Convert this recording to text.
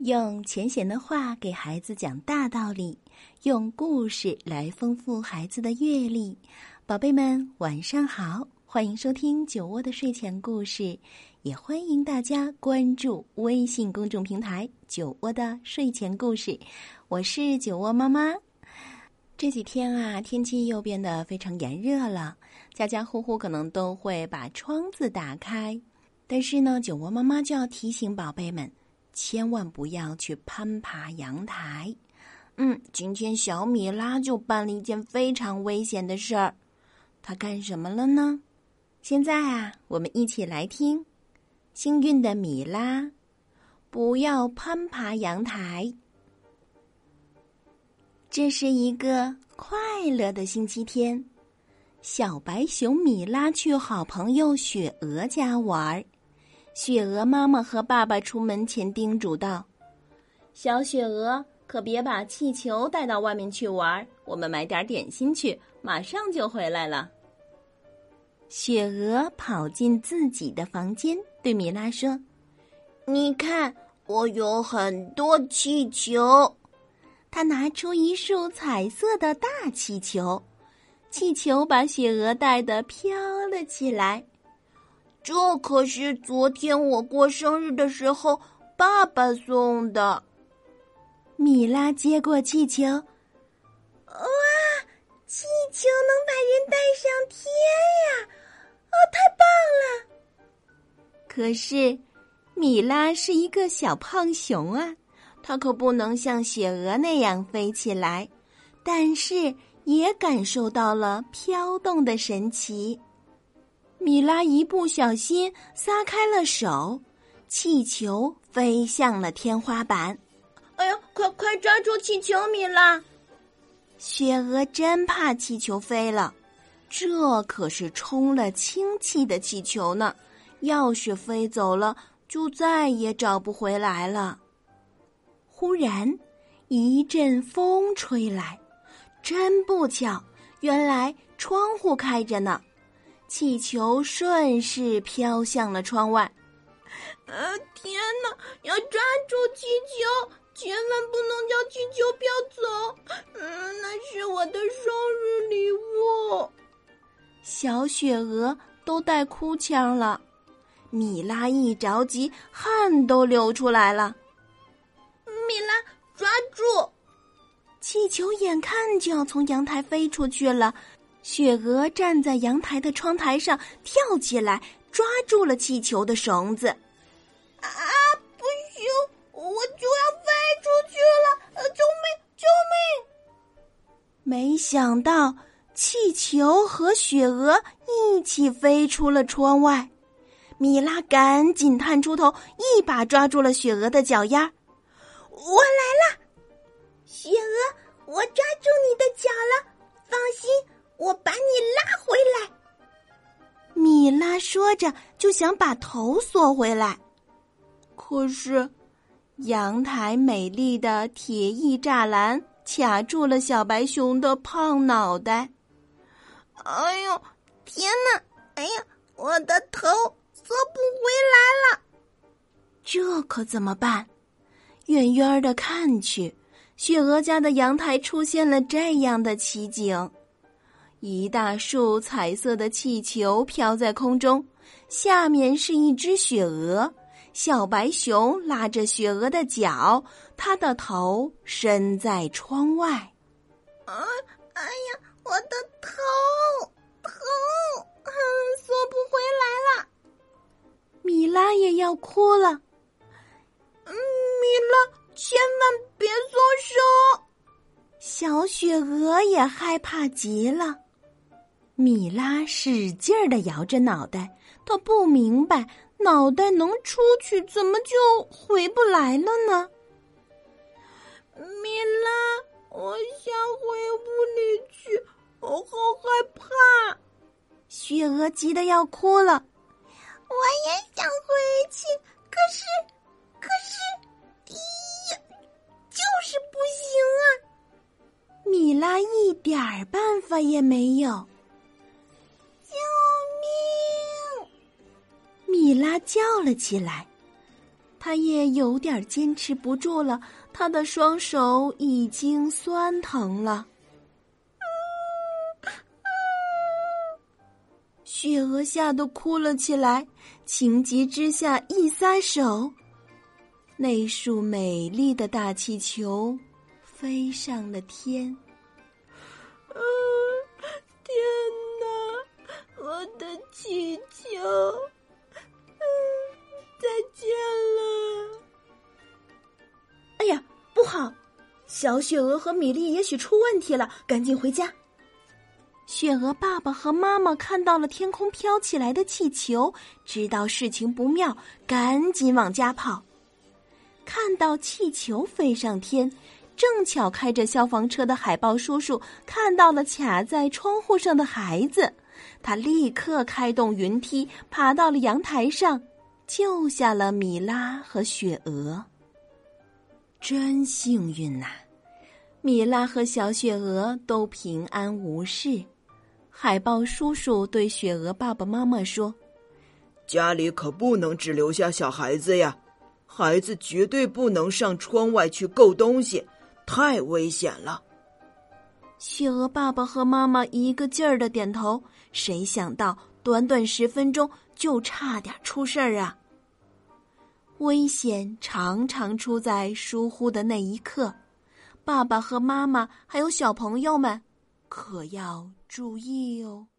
用浅显的话给孩子讲大道理，用故事来丰富孩子的阅历。宝贝们，晚上好，欢迎收听酒窝的睡前故事，也欢迎大家关注微信公众平台“酒窝的睡前故事”。我是酒窝妈妈。这几天啊，天气又变得非常炎热了，家家户户可能都会把窗子打开。但是呢，酒窝妈妈就要提醒宝贝们，千万不要去攀爬阳台。嗯，今天小米拉就办了一件非常危险的事儿。他干什么了呢？现在啊，我们一起来听。幸运的米拉，不要攀爬阳台。这是一个快乐的星期天，小白熊米拉去好朋友雪鹅家玩儿。雪鹅妈妈和爸爸出门前叮嘱道：“小雪鹅，可别把气球带到外面去玩儿，我们买点点心去，马上就回来了。”雪鹅跑进自己的房间，对米拉说：“你看，我有很多气球。”他拿出一束彩色的大气球，气球把雪鹅带得飘了起来。这可是昨天我过生日的时候爸爸送的。米拉接过气球，哇，气球能把人带上天呀！哦，太棒了！可是，米拉是一个小胖熊啊。它可不能像雪鹅那样飞起来，但是也感受到了飘动的神奇。米拉一不小心撒开了手，气球飞向了天花板。哎呀，快快抓住气球，米拉！雪鹅真怕气球飞了，这可是充了氢气的气球呢，要是飞走了，就再也找不回来了。忽然，一阵风吹来，真不巧，原来窗户开着呢，气球顺势飘向了窗外。呃，天哪！要抓住气球，千万不能叫气球飘走。嗯，那是我的生日礼物。小雪鹅都带哭腔了，米拉一着急，汗都流出来了。米拉，抓住！气球眼看就要从阳台飞出去了，雪鹅站在阳台的窗台上，跳起来抓住了气球的绳子。啊，不行，我就要飞出去了！呃，救命，救命！没想到气球和雪鹅一起飞出了窗外，米拉赶紧探出头，一把抓住了雪鹅的脚丫。我来了，雪鹅，我抓住你的脚了。放心，我把你拉回来。米拉说着，就想把头缩回来，可是阳台美丽的铁艺栅栏卡住了小白熊的胖脑袋。哎呦，天哪！哎呀，我的头缩不回来了，这可怎么办？远远的看去，雪鹅家的阳台出现了这样的奇景：一大束彩色的气球飘在空中，下面是一只雪鹅，小白熊拉着雪鹅的脚，它的头伸在窗外。啊！哎呀，我的头头，嗯，缩不回来了。米拉也要哭了。米拉，千万别松手！小雪鹅也害怕极了。米拉使劲儿的摇着脑袋，她不明白脑袋能出去，怎么就回不来了呢？米拉，我想回屋里去，我好害怕。雪鹅急得要哭了。我也想回去，可是，可是，咦，就是不行啊！米拉一点儿办法也没有。米拉叫了起来，他也有点坚持不住了，他的双手已经酸疼了。雪鹅吓得哭了起来，情急之下一撒手，那束美丽的大气球飞上了天。天哪，我的气球！见了。哎呀，不好！小雪鹅和米粒也许出问题了，赶紧回家。雪鹅爸爸和妈妈看到了天空飘起来的气球，知道事情不妙，赶紧往家跑。看到气球飞上天，正巧开着消防车的海豹叔叔看到了卡在窗户上的孩子，他立刻开动云梯，爬到了阳台上，救下了米拉和雪鹅。真幸运呐！米拉和小雪鹅都平安无事。海豹叔叔对雪鹅爸爸妈妈说：“家里可不能只留下小孩子呀，孩子绝对不能上窗外去够东西，太危险了。”雪鹅爸爸和妈妈一个劲儿的点头。谁想到，短短十分钟就差点出事儿啊！危险常常出在疏忽的那一刻，爸爸和妈妈还有小朋友们。可要注意哦。